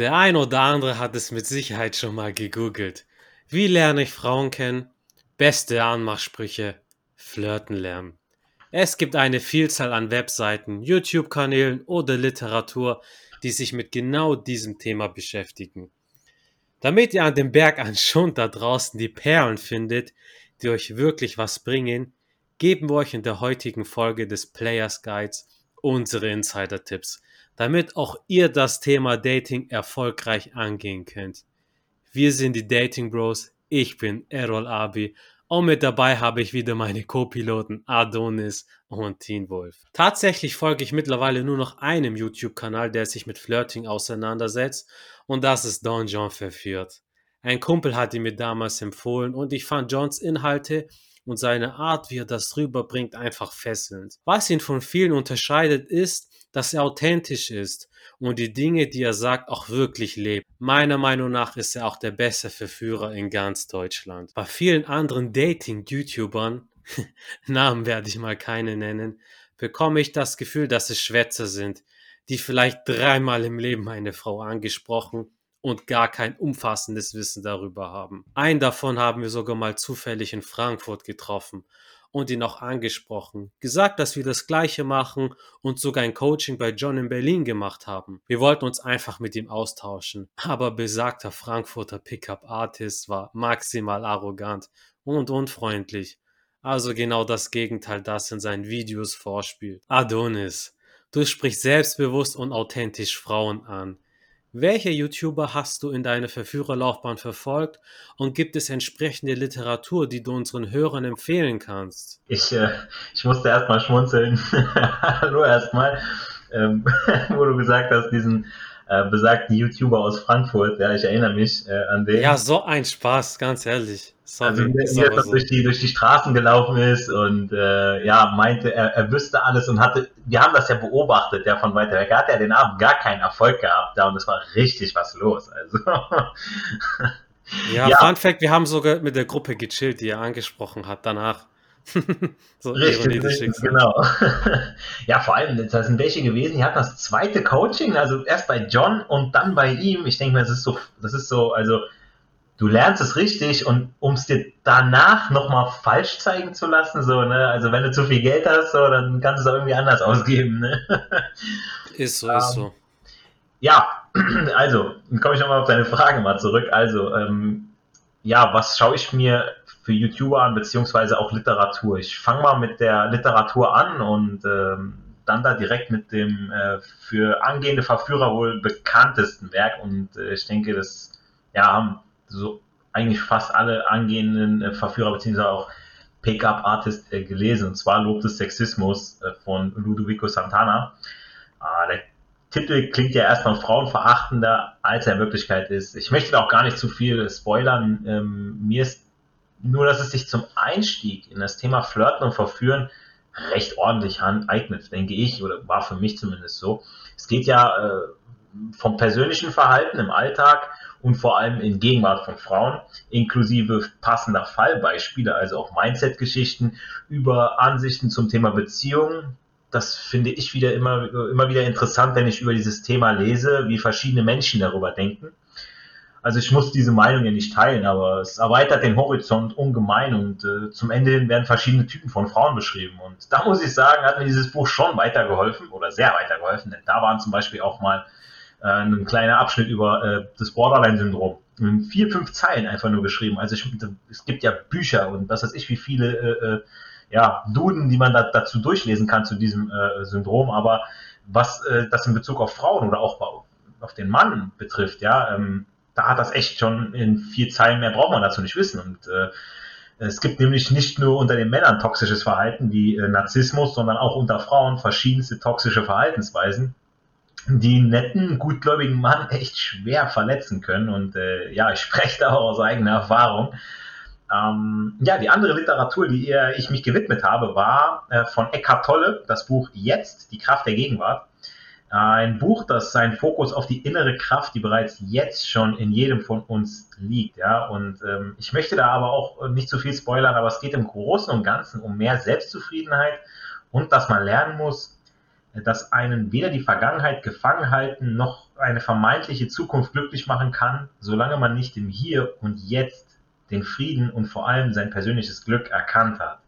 Der ein oder andere hat es mit Sicherheit schon mal gegoogelt. Wie lerne ich Frauen kennen? Beste Anmachsprüche. Flirten lernen. Es gibt eine Vielzahl an Webseiten, YouTube-Kanälen oder Literatur, die sich mit genau diesem Thema beschäftigen. Damit ihr an dem Berg an Schund da draußen die Perlen findet, die euch wirklich was bringen, geben wir euch in der heutigen Folge des Players Guides unsere Insider-Tipps damit auch ihr das Thema Dating erfolgreich angehen könnt. Wir sind die Dating Bros, ich bin Errol Abi und mit dabei habe ich wieder meine Co-Piloten Adonis und Teen Wolf. Tatsächlich folge ich mittlerweile nur noch einem YouTube-Kanal, der sich mit Flirting auseinandersetzt und das ist Don John verführt. Ein Kumpel hat ihn mir damals empfohlen und ich fand Johns Inhalte und seine Art, wie er das rüberbringt, einfach fesselnd. Was ihn von vielen unterscheidet, ist, dass er authentisch ist und die Dinge, die er sagt, auch wirklich lebt. Meiner Meinung nach ist er auch der beste Verführer in ganz Deutschland. Bei vielen anderen Dating-YouTubern, Namen werde ich mal keine nennen, bekomme ich das Gefühl, dass es Schwätzer sind, die vielleicht dreimal im Leben eine Frau angesprochen und gar kein umfassendes Wissen darüber haben. Einen davon haben wir sogar mal zufällig in Frankfurt getroffen und ihn auch angesprochen, gesagt, dass wir das gleiche machen und sogar ein Coaching bei John in Berlin gemacht haben. Wir wollten uns einfach mit ihm austauschen, aber besagter Frankfurter Pickup Artist war maximal arrogant und unfreundlich. Also genau das Gegenteil, das in seinen Videos vorspielt. Adonis, du sprichst selbstbewusst und authentisch Frauen an. Welche YouTuber hast du in deiner Verführerlaufbahn verfolgt und gibt es entsprechende Literatur, die du unseren Hörern empfehlen kannst? Ich, äh, ich musste erstmal schmunzeln. Hallo erstmal, ähm, wo du gesagt hast, diesen äh, besagten YouTuber aus Frankfurt, ja, ich erinnere mich äh, an den. Ja, so ein Spaß, ganz ehrlich. Sorry, also wie er so. durch, die, durch die Straßen gelaufen ist und äh, ja, meinte, er, er wüsste alles und hatte, wir haben das ja beobachtet, ja, von weiter weg. Er hat ja den Abend gar keinen Erfolg gehabt da und es war richtig was los. Also. ja, ja, Fun Fact, wir haben sogar mit der Gruppe gechillt, die er angesprochen hat danach. so richtig, richtig genau. ja, vor allem, da sind welche gewesen, die hatten das zweite Coaching, also erst bei John und dann bei ihm. Ich denke mir, das ist so, das ist so, also du lernst es richtig und um es dir danach nochmal falsch zeigen zu lassen, so, ne, also wenn du zu viel Geld hast, so, dann kannst du es auch irgendwie anders ausgeben, ne? Ist so, um, ist so. Ähm, ja, also, dann komme ich nochmal auf deine Frage mal zurück. Also, ähm, ja, was schaue ich mir für YouTuber an, beziehungsweise auch Literatur. Ich fange mal mit der Literatur an und ähm, dann da direkt mit dem äh, für angehende Verführer wohl bekanntesten Werk und äh, ich denke, das ja, haben so eigentlich fast alle angehenden äh, Verführer beziehungsweise auch Pickup-Artists äh, gelesen, und zwar Lob des Sexismus äh, von Ludovico Santana. Ah, der Titel klingt ja erstmal frauenverachtender, als er in Wirklichkeit ist. Ich möchte da auch gar nicht zu viel spoilern. Ähm, mir ist nur, dass es sich zum Einstieg in das Thema Flirten und Verführen recht ordentlich eignet, denke ich, oder war für mich zumindest so. Es geht ja äh, vom persönlichen Verhalten im Alltag und vor allem in Gegenwart von Frauen, inklusive passender Fallbeispiele, also auch Mindset-Geschichten über Ansichten zum Thema Beziehungen. Das finde ich wieder immer, immer wieder interessant, wenn ich über dieses Thema lese, wie verschiedene Menschen darüber denken. Also ich muss diese Meinung ja nicht teilen, aber es erweitert den Horizont ungemein und äh, zum Ende hin werden verschiedene Typen von Frauen beschrieben. Und da muss ich sagen, hat mir dieses Buch schon weitergeholfen oder sehr weitergeholfen, denn da waren zum Beispiel auch mal äh, ein kleiner Abschnitt über äh, das Borderline-Syndrom. In vier, fünf Zeilen einfach nur geschrieben. Also ich, es gibt ja Bücher und was weiß ich, wie viele äh, äh, ja, Duden, die man da, dazu durchlesen kann zu diesem äh, Syndrom, aber was äh, das in Bezug auf Frauen oder auch auf den Mann betrifft, ja, ähm, da hat das echt schon in vier Zeilen mehr braucht man dazu nicht wissen. Und äh, es gibt nämlich nicht nur unter den Männern toxisches Verhalten wie äh, Narzissmus, sondern auch unter Frauen verschiedenste toxische Verhaltensweisen, die netten, gutgläubigen Mann echt schwer verletzen können. Und äh, ja, ich spreche da auch aus eigener Erfahrung. Ähm, ja, die andere Literatur, die ich mich gewidmet habe, war äh, von Eckhart Tolle, das Buch Jetzt, die Kraft der Gegenwart. Ein Buch, das seinen Fokus auf die innere Kraft, die bereits jetzt schon in jedem von uns liegt. Ja? Und ähm, ich möchte da aber auch nicht zu viel spoilern, aber es geht im Großen und Ganzen um mehr Selbstzufriedenheit und dass man lernen muss, dass einen weder die Vergangenheit gefangen halten noch eine vermeintliche Zukunft glücklich machen kann, solange man nicht im Hier und Jetzt den Frieden und vor allem sein persönliches Glück erkannt hat.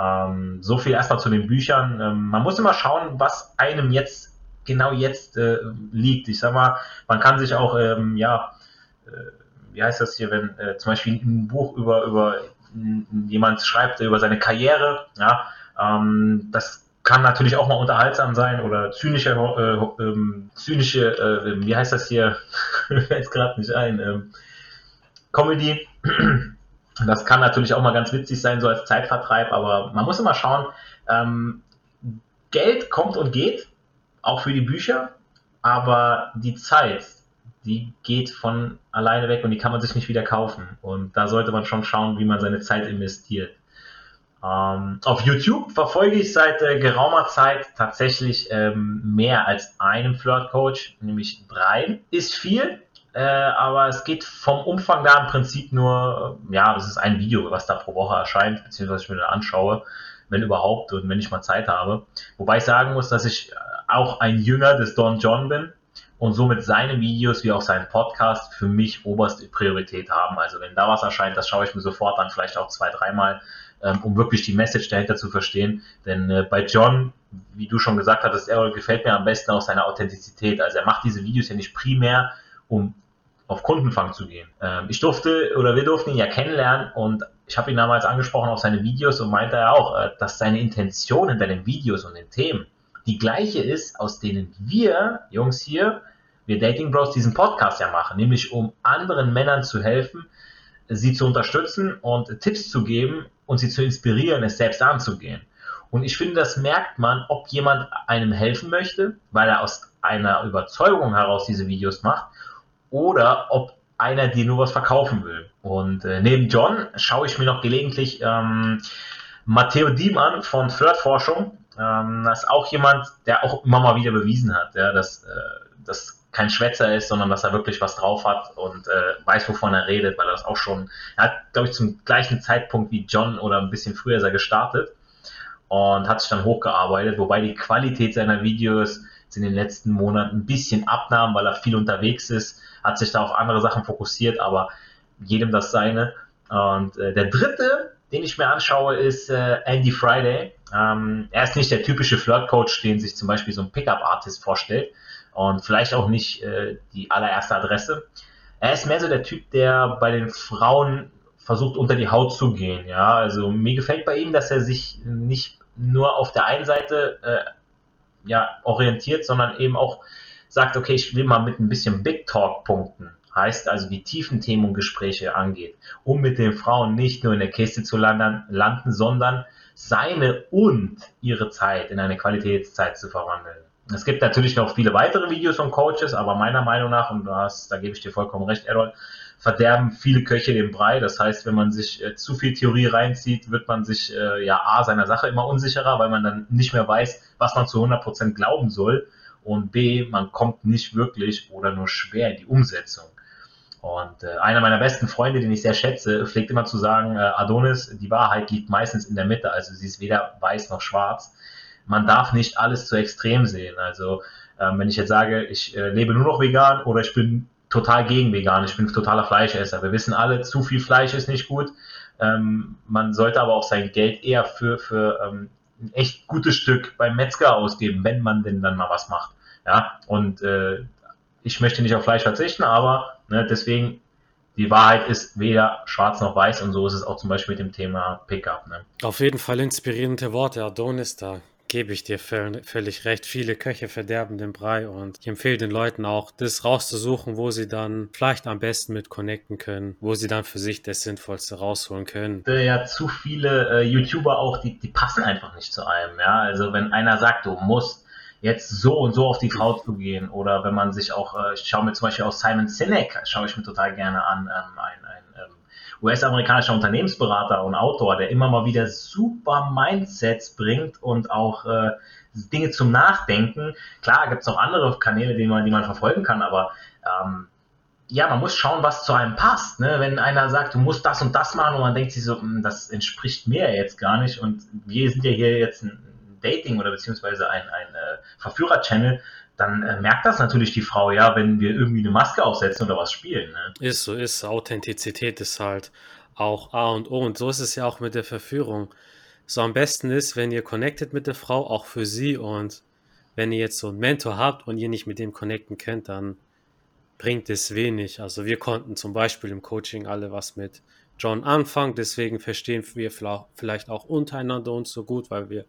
Ähm, so viel erstmal zu den Büchern. Ähm, man muss immer schauen, was einem jetzt genau jetzt äh, liegt. Ich sag mal, man kann sich auch, ähm, ja, äh, wie heißt das hier, wenn äh, zum Beispiel ein Buch über, über jemand schreibt über seine Karriere, ja, ähm, das kann natürlich auch mal unterhaltsam sein oder zynische, äh, ähm, zynische, äh, wie heißt das hier, fällt gerade nicht ein, ähm, Comedy. Das kann natürlich auch mal ganz witzig sein, so als Zeitvertreib, aber man muss immer schauen, ähm, Geld kommt und geht, auch für die Bücher, aber die Zeit, die geht von alleine weg und die kann man sich nicht wieder kaufen. Und da sollte man schon schauen, wie man seine Zeit investiert. Ähm, auf YouTube verfolge ich seit äh, geraumer Zeit tatsächlich ähm, mehr als einen Flirt-Coach, nämlich drei. Ist viel, äh, aber es geht vom Umfang da im Prinzip nur, ja, es ist ein Video, was da pro Woche erscheint, beziehungsweise ich mir dann anschaue, wenn überhaupt und wenn ich mal Zeit habe. Wobei ich sagen muss, dass ich äh, auch ein Jünger des Don John bin und somit seine Videos wie auch sein Podcast für mich oberste Priorität haben. Also wenn da was erscheint, das schaue ich mir sofort an, vielleicht auch zwei, dreimal ähm, um wirklich die Message dahinter zu verstehen. Denn äh, bei John, wie du schon gesagt hattest, er gefällt mir am besten auch seine Authentizität. Also er macht diese Videos ja nicht primär, um auf Kundenfang zu gehen. Ähm, ich durfte oder wir durften ihn ja kennenlernen und ich habe ihn damals angesprochen auf seine Videos und meinte er auch, äh, dass seine Intention hinter den Videos und den Themen die gleiche ist, aus denen wir Jungs hier, wir Dating Bros, diesen Podcast ja machen, nämlich um anderen Männern zu helfen, sie zu unterstützen und Tipps zu geben und sie zu inspirieren, es selbst anzugehen. Und ich finde, das merkt man, ob jemand einem helfen möchte, weil er aus einer Überzeugung heraus diese Videos macht, oder ob einer dir nur was verkaufen will. Und äh, neben John schaue ich mir noch gelegentlich ähm, Matteo Diem an von Flirtforschung. Ähm, das ist auch jemand, der auch immer mal wieder bewiesen hat, ja, dass, äh, dass kein Schwätzer ist, sondern dass er wirklich was drauf hat und äh, weiß, wovon er redet, weil er das auch schon, er hat, glaube ich, zum gleichen Zeitpunkt wie John oder ein bisschen früher ist er gestartet und hat sich dann hochgearbeitet, wobei die Qualität seiner Videos in den letzten Monaten ein bisschen abnahm, weil er viel unterwegs ist, hat sich da auf andere Sachen fokussiert, aber jedem das seine. Und äh, der dritte, den ich mir anschaue, ist äh, Andy Friday. Ähm, er ist nicht der typische Flirt-Coach, den sich zum Beispiel so ein Pickup-Artist vorstellt, und vielleicht auch nicht äh, die allererste Adresse. Er ist mehr so der Typ, der bei den Frauen versucht unter die Haut zu gehen. Ja, also mir gefällt bei ihm, dass er sich nicht nur auf der einen Seite äh, ja, orientiert, sondern eben auch sagt, okay, ich will mal mit ein bisschen Big Talk punkten. Heißt also die tiefen Themen und Gespräche angeht, um mit den Frauen nicht nur in der Kiste zu landen, landen sondern seine und ihre Zeit in eine Qualitätszeit zu verwandeln. Es gibt natürlich noch viele weitere Videos von Coaches, aber meiner Meinung nach, und hast, da gebe ich dir vollkommen recht, Errol, verderben viele Köche den Brei. Das heißt, wenn man sich äh, zu viel Theorie reinzieht, wird man sich äh, ja A seiner Sache immer unsicherer, weil man dann nicht mehr weiß, was man zu 100% glauben soll. Und B, man kommt nicht wirklich oder nur schwer in die Umsetzung. Und äh, einer meiner besten Freunde, den ich sehr schätze, pflegt immer zu sagen, äh, Adonis, die Wahrheit liegt meistens in der Mitte, also sie ist weder weiß noch schwarz man darf nicht alles zu extrem sehen. Also ähm, wenn ich jetzt sage, ich äh, lebe nur noch vegan oder ich bin total gegen vegan, ich bin totaler Fleischesser. Wir wissen alle, zu viel Fleisch ist nicht gut. Ähm, man sollte aber auch sein Geld eher für, für ähm, ein echt gutes Stück beim Metzger ausgeben, wenn man denn dann mal was macht. Ja, und äh, ich möchte nicht auf Fleisch verzichten, aber ne, deswegen die Wahrheit ist weder schwarz noch weiß und so ist es auch zum Beispiel mit dem Thema Pickup. Ne? Auf jeden Fall inspirierende Worte, Adonis da gebe ich dir völlig recht. Viele Köche verderben den Brei und ich empfehle den Leuten auch, das rauszusuchen, wo sie dann vielleicht am besten mit connecten können, wo sie dann für sich das Sinnvollste rausholen können. Ja, zu viele äh, YouTuber auch, die, die passen einfach nicht zu einem. Ja, also wenn einer sagt, du musst jetzt so und so auf die Frau zu gehen oder wenn man sich auch, äh, ich schaue mir zum Beispiel auch Simon Sinek, schaue ich mir total gerne an, ähm, ein, ein US-amerikanischer Unternehmensberater und Autor, der immer mal wieder super Mindsets bringt und auch äh, Dinge zum Nachdenken. Klar, gibt es auch andere Kanäle, die man, die man verfolgen kann, aber ähm, ja, man muss schauen, was zu einem passt. Ne? Wenn einer sagt, du musst das und das machen und man denkt sich so, hm, das entspricht mir jetzt gar nicht und wir sind ja hier jetzt ein Dating oder beziehungsweise ein, ein äh, Verführer-Channel, dann äh, merkt das natürlich die Frau, ja, wenn wir irgendwie eine Maske aufsetzen oder was spielen. Ne? Ist so, ist. Authentizität ist halt auch A und O. Und so ist es ja auch mit der Verführung. So am besten ist, wenn ihr connectet mit der Frau, auch für sie. Und wenn ihr jetzt so einen Mentor habt und ihr nicht mit dem connecten könnt, dann bringt es wenig. Also wir konnten zum Beispiel im Coaching alle was mit John anfangen, deswegen verstehen wir vielleicht auch untereinander uns so gut, weil wir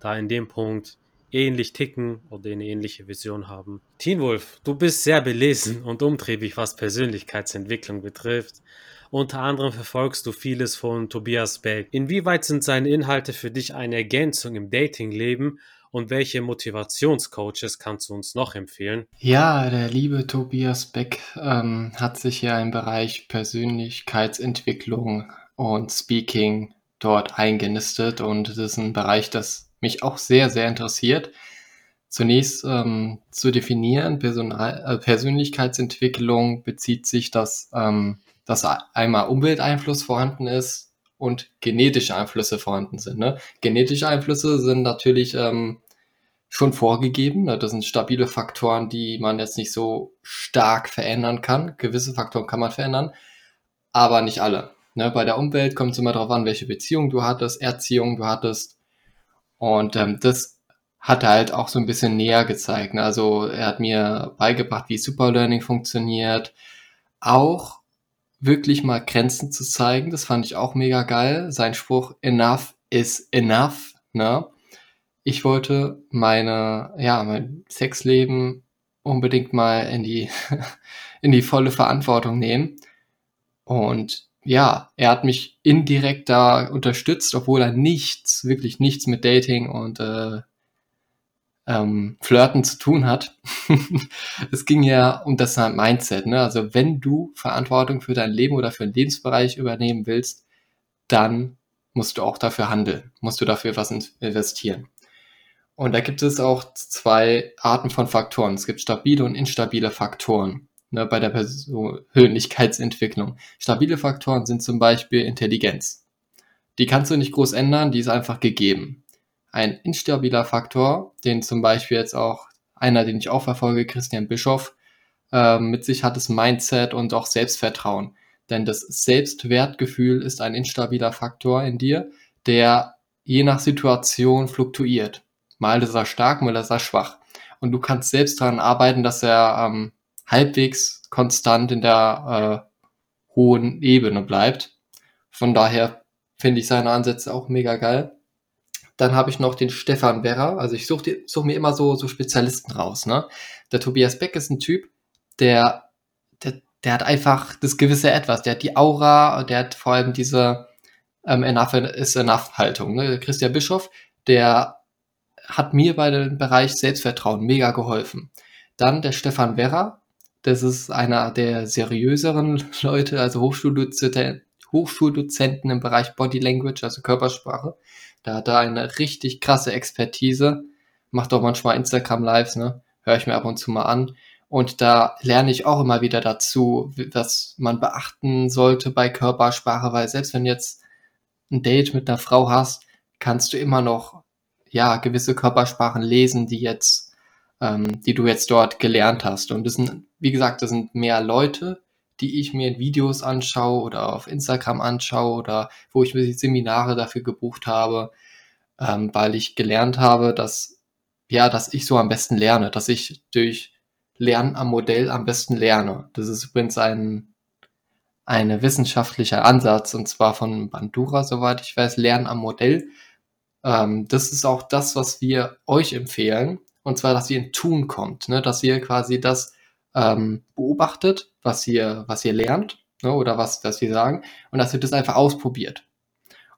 da in dem Punkt ähnlich ticken oder eine ähnliche Vision haben. Teen Wolf, du bist sehr belesen und umtriebig, was Persönlichkeitsentwicklung betrifft. Unter anderem verfolgst du vieles von Tobias Beck. Inwieweit sind seine Inhalte für dich eine Ergänzung im Datingleben und welche Motivationscoaches kannst du uns noch empfehlen? Ja, der liebe Tobias Beck ähm, hat sich ja im Bereich Persönlichkeitsentwicklung und Speaking dort eingenistet und das ist ein Bereich, das mich auch sehr, sehr interessiert. Zunächst ähm, zu definieren, Personal, äh, Persönlichkeitsentwicklung bezieht sich, dass, ähm, dass einmal Umwelteinfluss vorhanden ist und genetische Einflüsse vorhanden sind. Ne? Genetische Einflüsse sind natürlich ähm, schon vorgegeben. Ne? Das sind stabile Faktoren, die man jetzt nicht so stark verändern kann. Gewisse Faktoren kann man verändern, aber nicht alle. Ne? Bei der Umwelt kommt es immer darauf an, welche Beziehung du hattest, Erziehung du hattest. Und ähm, das hat er halt auch so ein bisschen näher gezeigt. Ne? Also er hat mir beigebracht, wie Superlearning funktioniert. Auch wirklich mal Grenzen zu zeigen, das fand ich auch mega geil. Sein Spruch, enough is enough. Ne? Ich wollte meine, ja, mein Sexleben unbedingt mal in die, in die volle Verantwortung nehmen. Und ja, er hat mich indirekt da unterstützt, obwohl er nichts, wirklich nichts mit Dating und äh, ähm, Flirten zu tun hat. es ging ja um das Mindset. Ne? Also wenn du Verantwortung für dein Leben oder für einen Lebensbereich übernehmen willst, dann musst du auch dafür handeln, musst du dafür was investieren. Und da gibt es auch zwei Arten von Faktoren. Es gibt stabile und instabile Faktoren ne, bei der Persönlichkeitsentwicklung. Stabile Faktoren sind zum Beispiel Intelligenz. Die kannst du nicht groß ändern, die ist einfach gegeben. Ein instabiler Faktor, den zum Beispiel jetzt auch einer, den ich auch verfolge, Christian Bischoff, äh, mit sich hat, ist Mindset und auch Selbstvertrauen. Denn das Selbstwertgefühl ist ein instabiler Faktor in dir, der je nach Situation fluktuiert. Mal ist er stark, mal ist er schwach. Und du kannst selbst daran arbeiten, dass er ähm, halbwegs konstant in der äh, hohen Ebene bleibt. Von daher finde ich seine Ansätze auch mega geil. Dann habe ich noch den Stefan Werrer. Also ich suche such mir immer so, so Spezialisten raus. Ne? Der Tobias Beck ist ein Typ, der, der, der hat einfach das gewisse Etwas. Der hat die Aura, der hat vor allem diese ähm, Enough is Enough Haltung. Ne? Christian Bischof, der hat mir bei dem Bereich Selbstvertrauen mega geholfen. Dann der Stefan Werrer, das ist einer der seriöseren Leute, also Hochschuldozenten, Hochschuldozenten im Bereich Body Language, also Körpersprache. Da hat er eine richtig krasse Expertise. Macht auch manchmal Instagram Lives, ne? Höre ich mir ab und zu mal an. Und da lerne ich auch immer wieder dazu, was man beachten sollte bei Körpersprache, weil selbst wenn jetzt ein Date mit einer Frau hast, kannst du immer noch, ja, gewisse Körpersprachen lesen, die jetzt, ähm, die du jetzt dort gelernt hast. Und das sind wie gesagt, das sind mehr Leute, die ich mir in Videos anschaue oder auf Instagram anschaue oder wo ich mir Seminare dafür gebucht habe, ähm, weil ich gelernt habe, dass, ja, dass ich so am besten lerne, dass ich durch Lernen am Modell am besten lerne. Das ist übrigens ein, ein wissenschaftlicher Ansatz und zwar von Bandura, soweit ich weiß, Lernen am Modell. Ähm, das ist auch das, was wir euch empfehlen und zwar, dass ihr in Tun kommt, ne? dass ihr quasi das ähm, beobachtet, was ihr, was ihr lernt ne, oder was, was wir sagen und dass ihr das einfach ausprobiert.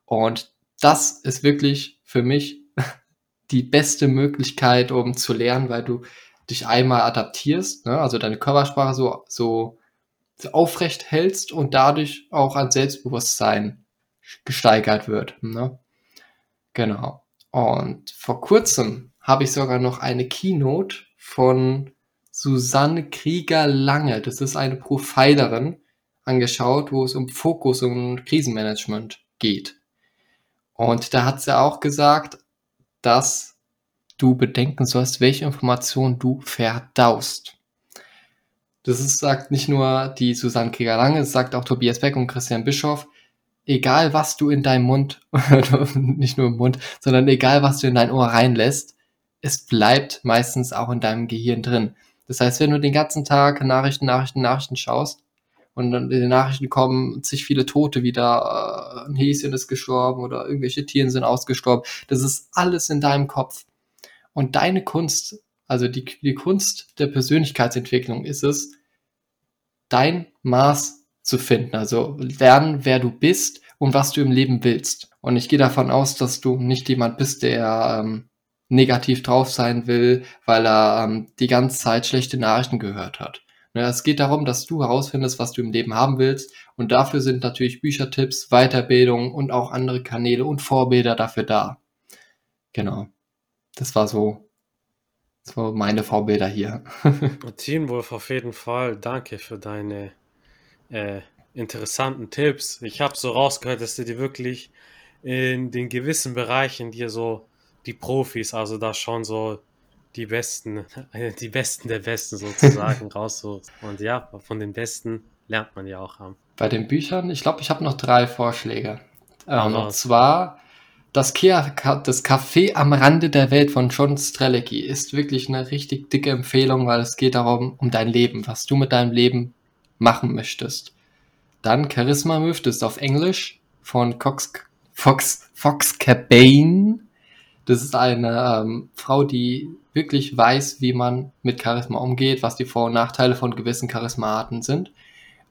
Und das ist wirklich für mich die beste Möglichkeit, um zu lernen, weil du dich einmal adaptierst, ne, also deine Körpersprache so, so, aufrecht hältst und dadurch auch an Selbstbewusstsein gesteigert wird. Ne? Genau. Und vor kurzem habe ich sogar noch eine Keynote von Susanne Krieger-Lange, das ist eine Profilerin, angeschaut, wo es um Fokus und Krisenmanagement geht. Und da hat sie auch gesagt, dass du bedenken sollst, welche Informationen du verdaust. Das ist, sagt nicht nur die Susanne Krieger-Lange, es sagt auch Tobias Beck und Christian Bischoff, egal was du in deinem Mund, nicht nur im Mund, sondern egal was du in dein Ohr reinlässt, es bleibt meistens auch in deinem Gehirn drin. Das heißt, wenn du den ganzen Tag Nachrichten, Nachrichten, Nachrichten schaust und dann in den Nachrichten kommen sich viele Tote wieder, äh, ein Häschen ist gestorben oder irgendwelche Tiere sind ausgestorben, das ist alles in deinem Kopf. Und deine Kunst, also die, die Kunst der Persönlichkeitsentwicklung ist es, dein Maß zu finden. Also lernen, wer du bist und was du im Leben willst. Und ich gehe davon aus, dass du nicht jemand bist, der ähm, negativ drauf sein will, weil er ähm, die ganze Zeit schlechte Nachrichten gehört hat. Ne, es geht darum, dass du herausfindest, was du im Leben haben willst. Und dafür sind natürlich Büchertipps, Weiterbildung und auch andere Kanäle und Vorbilder dafür da. Genau. Das war so, so meine Vorbilder hier. Teamwolf auf jeden Fall. Danke für deine äh, interessanten Tipps. Ich habe so rausgehört, dass du dir wirklich in den gewissen Bereichen dir so die Profis, also da schon so die Besten, die Besten der Besten sozusagen raussuchst. Und ja, von den Besten lernt man ja auch am. Bei den Büchern, ich glaube, ich habe noch drei Vorschläge. Ähm, und zwar das, das Café am Rande der Welt von John Strelecki ist wirklich eine richtig dicke Empfehlung, weil es geht darum, um dein Leben, was du mit deinem Leben machen möchtest. Dann Charisma Move, das ist auf Englisch von Cox, Fox, Fox Cabane. Das ist eine ähm, Frau, die wirklich weiß, wie man mit Charisma umgeht, was die Vor- und Nachteile von gewissen Charismaarten sind.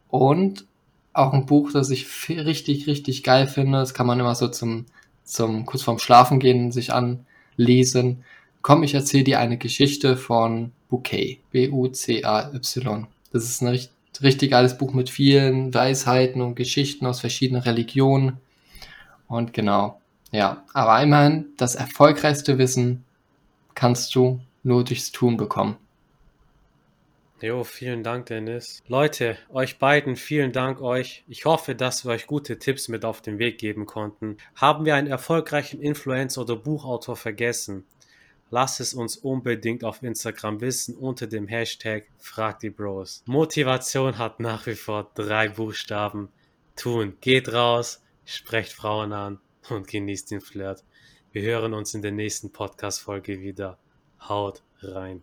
Und auch ein Buch, das ich richtig, richtig geil finde. Das kann man immer so zum, zum kurz vorm Schlafen gehen sich anlesen. Komm, ich erzähle dir eine Geschichte von Bouquet. B-U-C-A-Y. Das ist ein richtig, richtig geiles Buch mit vielen Weisheiten und Geschichten aus verschiedenen Religionen. Und genau, ja, aber immerhin, das erfolgreichste Wissen kannst du nur durchs Tun bekommen. Jo, vielen Dank, Dennis. Leute, euch beiden, vielen Dank euch. Ich hoffe, dass wir euch gute Tipps mit auf den Weg geben konnten. Haben wir einen erfolgreichen Influencer oder Buchautor vergessen? Lass es uns unbedingt auf Instagram wissen unter dem Hashtag Frag die Bros. Motivation hat nach wie vor drei Buchstaben. Tun. Geht raus, sprecht Frauen an und genießt den Flirt. Wir hören uns in der nächsten Podcast-Folge wieder. Haut rein.